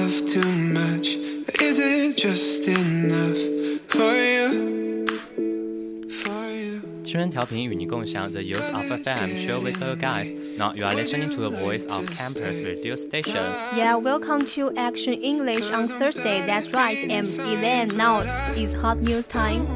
love too much? Is it just enough for you? For you. 青春调频与你共享 the use of FM show with you guys. Now you are listening to the voice of campus radio station. Yeah, welcome to Action English on Thursday. That's right, I'm Elaine. Now it's hot news time.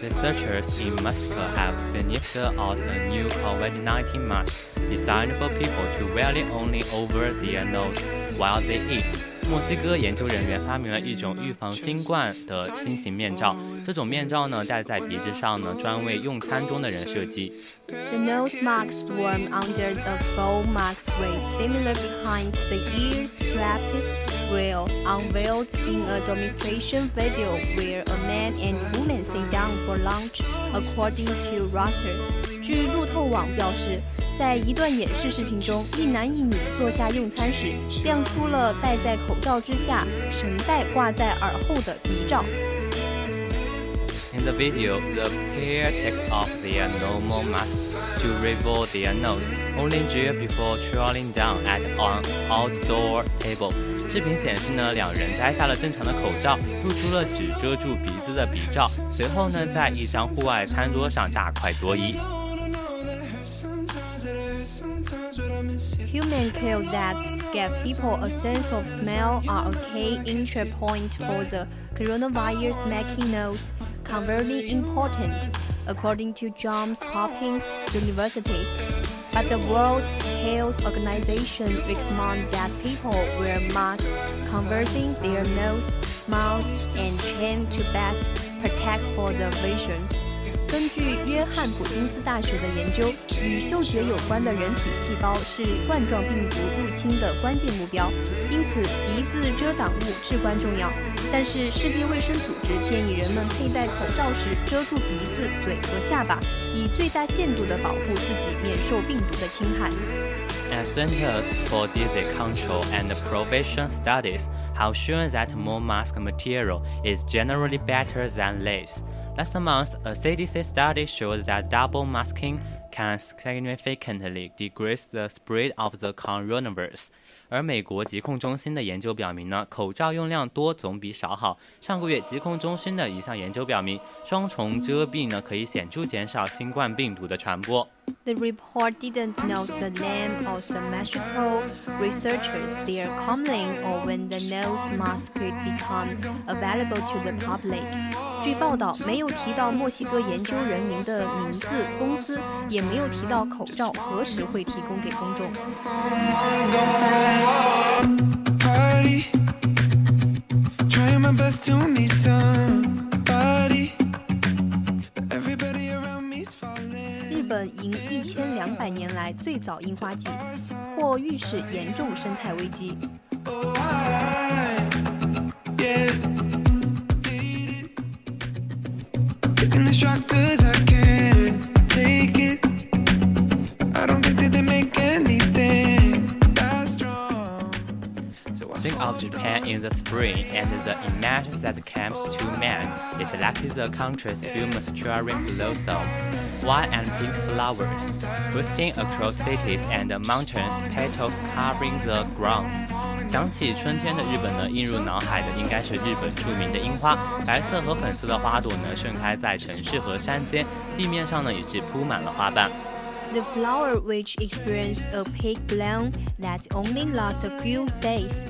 Researchers in Mexico have sniffed out a new COVID-19 mask designed for people to wear it only over their nose while they eat. 墨西哥研究人员发明了一种预防新冠的新型面罩，这种面罩呢戴在鼻子上呢，专为用餐中的人设计。The nose masks worn under the full mask with similar behind the ears strapped Well, unveiled in a demonstration video where a man and woman sit down for lunch, according to Roster. 据路透网表示，在一段演示视频中，一男一女坐下用餐时，亮出了戴在口罩之下、绳带挂在耳后的遗照。In the video, the pair takes off their normal masks to reveal their nose, holding gel before trolling down at an outdoor table. 视频显示呢，两人摘下了正常的口罩，露出了只遮住鼻子的鼻罩，随后呢，在一张户外餐桌上大快朵颐。 sometimes it hurts, sometimes but I miss you. Human kills that give people a sense of smell are a key entry point for the coronavirus, making nose converting important, according to Johns Hopkins University. But the World Health Organization recommends that people wear masks, covering their nose, mouth, and chin to best protect for the vision. 根据约翰普金斯大学的研究，与嗅觉有关的人体细胞是冠状病毒入侵的关键目标，因此鼻子遮挡物至关重要。但是世界卫生组织建议人们佩戴口罩时遮住鼻子、嘴和下巴，以最大限度地保护自己免受病毒的侵害。And Centers for Disease Control and Prevention Studies have shown that more mask material is generally better than less. Last month, a CDC study showed that double masking can significantly decrease the spread of the coronavirus. 而美国疾控中心的研究表明呢，口罩用量多总比少好。上个月，疾控中心的一项研究表明，双重遮蔽呢可以显著减少新冠病毒的传播。The report didn't note the name of the Mexico researchers. They are commenting on when the nose mask could become available to the public. 据报道，没有提到墨西哥研究人员的名字、公司，也没有提到口罩何时会提供给公众。 本迎一千两百年来最早樱花季，或预示严重生态危机。of Japan in the spring and the image that comes to mind. It selected the country's famous cherry blossom, white and pink flowers, bursting across cities and mountains, petals covering the ground. 想起春天的日本呢，映入脑海的应该是日本着名的樱花，白色和粉色的花朵呢盛开在城市和山间，地面上呢也是铺满了花瓣。The flower, which experience a peak bloom that only lasts a few days,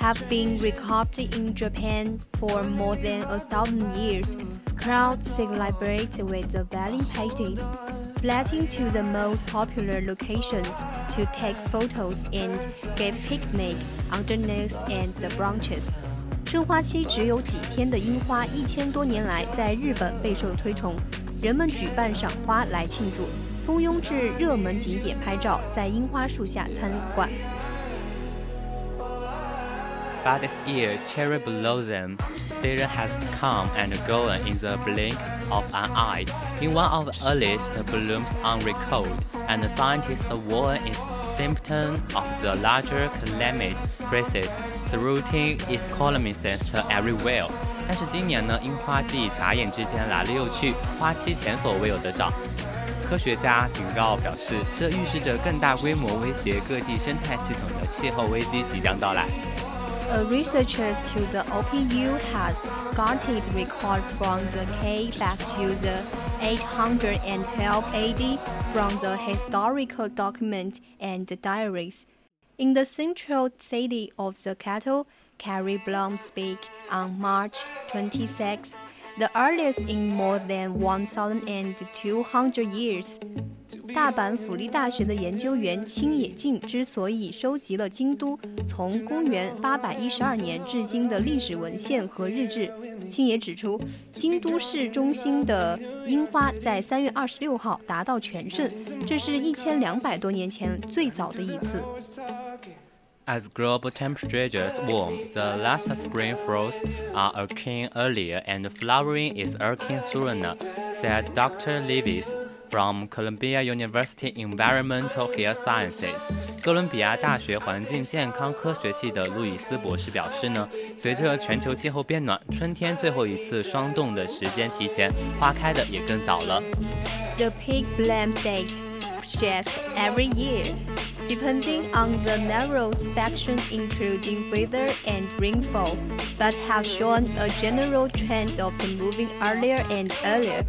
have been recorded in Japan for more than a thousand years. Crowds celebrate with the wedding parties, flooding to the most popular locations to take photos and give picnic underneath and the branches. 生花期只有几天的樱花，一千多年来在日本备受推崇，人们举办赏花来庆祝。蜂拥至热门景点拍照，在樱花树下参观。 But this year, cherry blossom season has come and gone in the blink of an eye. In one of the earliest blooms on record, and scientists warn it's symptom of the larger climate crisis threatening its colonists everywhere. 但是今年呢，樱花季眨眼之间来了又去，花期前所未有的早。科学家警告表示，这预示着更大规模威胁各地生态系统的气候危机即将到来。 Researchers to the OPU has gotten record from the K back to the 812 AD from the historical document and diaries. In the central city of the capital, Carrie Blum speak on March 26 the earliest in more than 1,200 years. 大阪府立大学的研究员青野静之所以收集了京都从公元812年至今的历史文献和日志，青野指出，京都市中心的樱花在3月26号达到全盛，这是一千两百多年前最早的一次。As global temperatures warm, the last spring frosts are occurring earlier and flowering is occurring sooner, said Dr. Lewis from Columbia University Environmental Health Sciences，哥伦比亚大学环境健康科学系的路易斯博士表示呢，随着全球气候变暖，春天最后一次霜冻的时间提前，花开的也更早了。The peak bloom date shifts every year depending on the narrow spectrum including weather and rainfall, but have shown a general trend of moving earlier and earlier.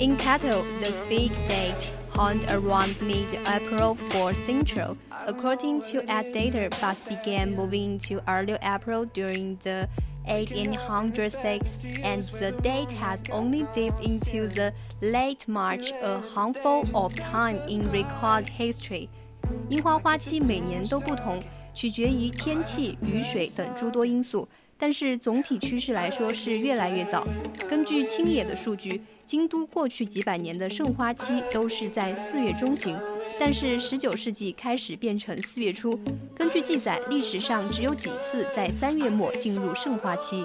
In cattle, the peak date hung around mid-April for Central, according to ad data, but began moving into early April during the 1806, and the date has only dipped into the late March, a handful of time in record history. 樱花花期每年都不同，取决于天气、雨水等诸多因素，但是总体趋势来说是越来越早。根据青野的数据，京都过去几百年的盛花期都是在四月中旬，但是十九世纪开始变成四月初。根据记载，历史上只有几次在三月末进入盛花期。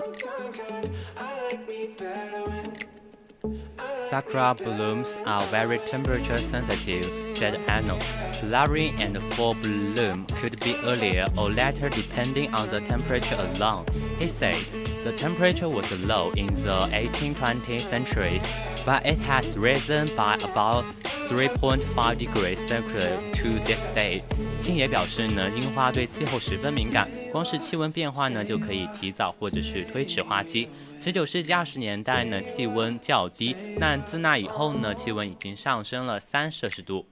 Sakura blooms are very temperature sensitive, said Aono. Flowering and full bloom could be earlier or later depending on the temperature alone, he said. The temperature was low in the 1820 centuries, but it has risen by about 3.5 degrees Celsius to this day。星野表示呢，樱花对气候十分敏感，光是气温变化呢，就可以提早或者是推迟花期。十九世纪二十年代呢，气温较低，那自那以后呢，气温已经上升了三摄氏度。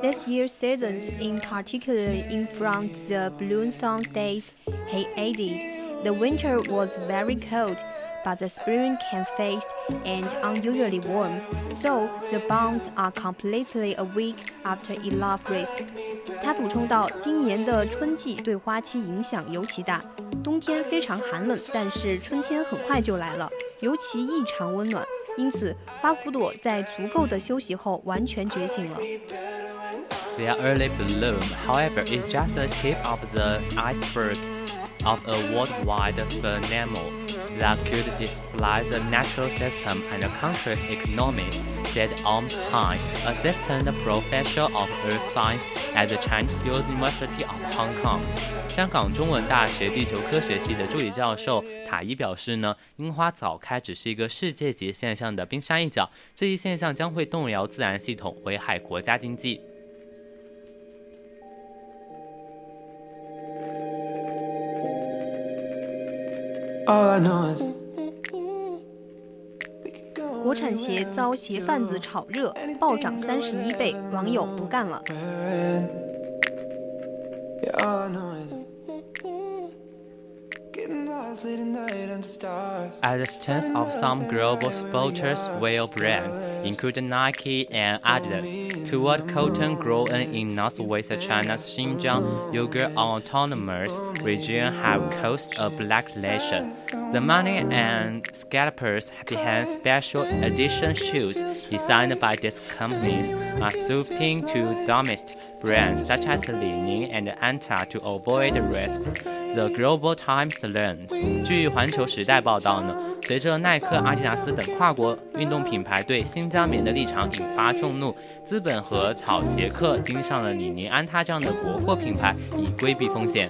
This year's seasons, in particular in front the Bloom Song days, he added, the winter was very cold, but the spring came fast and unusually warm, so the bounds are completely awake after enough rest. 他补充道，今年的春季对花期影响尤其大， 冬天非常寒冷，但是春天很快就来了，尤其异常温暖，因此花骨朵在足够的休息后完全觉醒了。Their early bloom, however, is just the tip of the iceberg of a worldwide phenomenon that could display the natural system and the country's economies, said Armstein, assistant professor of earth science at the Chinese University of Hong Kong. 香港中文大学地球科学系的助理教授塔伊表示呢，樱花早开只是一个世界级现象的冰山一角，这一现象将会动摇自然系统，危害国家经济。 国产鞋遭鞋贩子炒热，暴涨三十一倍，网友不干了。At night under stars. At the stance of some global sportswear brands, including Nike and Adidas, toward cotton grown in northwest China's Xinjiang Uyghur Autonomous Region have caused a backlash. The money and scalpers behind special edition shoes designed by these companies are shifting to domestic brands such as Li-Ning and Anta to avoid risks. The Global Times learned。据环球时代报道呢，随着耐克、阿迪达斯等跨国运动品牌对新疆棉的立场引发众怒，资本和草鞋客盯上了李宁、安踏这样的国货品牌，以规避风险。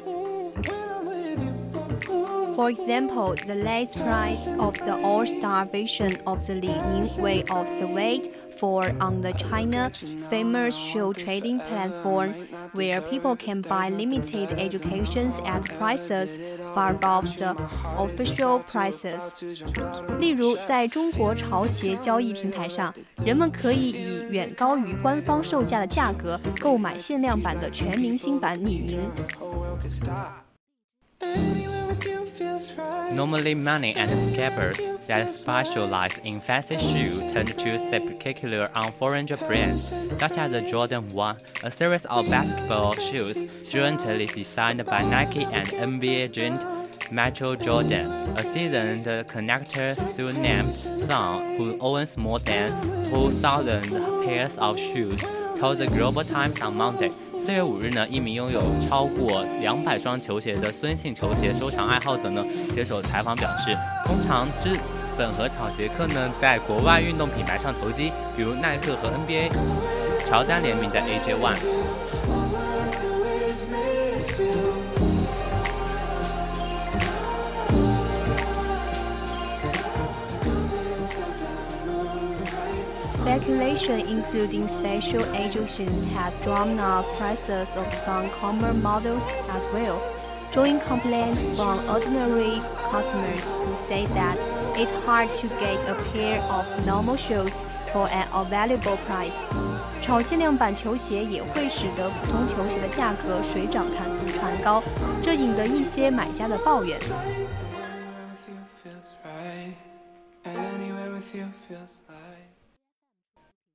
For example, the last price of the All-Star version of the Li Ning way of the weight for on the China famous shoe trading platform, where people can buy limited educations at prices far above the official prices. 例如，在中国潮鞋交易平台上，人们可以以远高于官方售价的价格购买限量版的全明星版李宁。 Normally, money and scalpers that specialize in fancy shoes tend to speculate on foreign brands, such as the Jordan 1, a series of basketball shoes jointly designed by Nike and NBA giant Michael Jordan, a seasoned connector Suname's son who owns more than 2,000 pairs of shoes, told the Global Times on Monday. 四月五日呢，一名拥有超过两百双球鞋的孙姓球鞋收藏爱好者呢，接受采访表示，通常资本和草鞋客呢，在国外运动品牌上投机，比如耐克和 NBA 乔丹联名的 AJ One。Speculation, including special editions, has drawn up prices of some common models as well, drawing complaints from ordinary customers who say that it's hard to get a pair of normal shoes for an available price. 炒限量版球鞋也会使得普通球鞋的价格水涨船船高，这引得一些买家的抱怨。 Anywhere with you feels right. Anywhere with you feels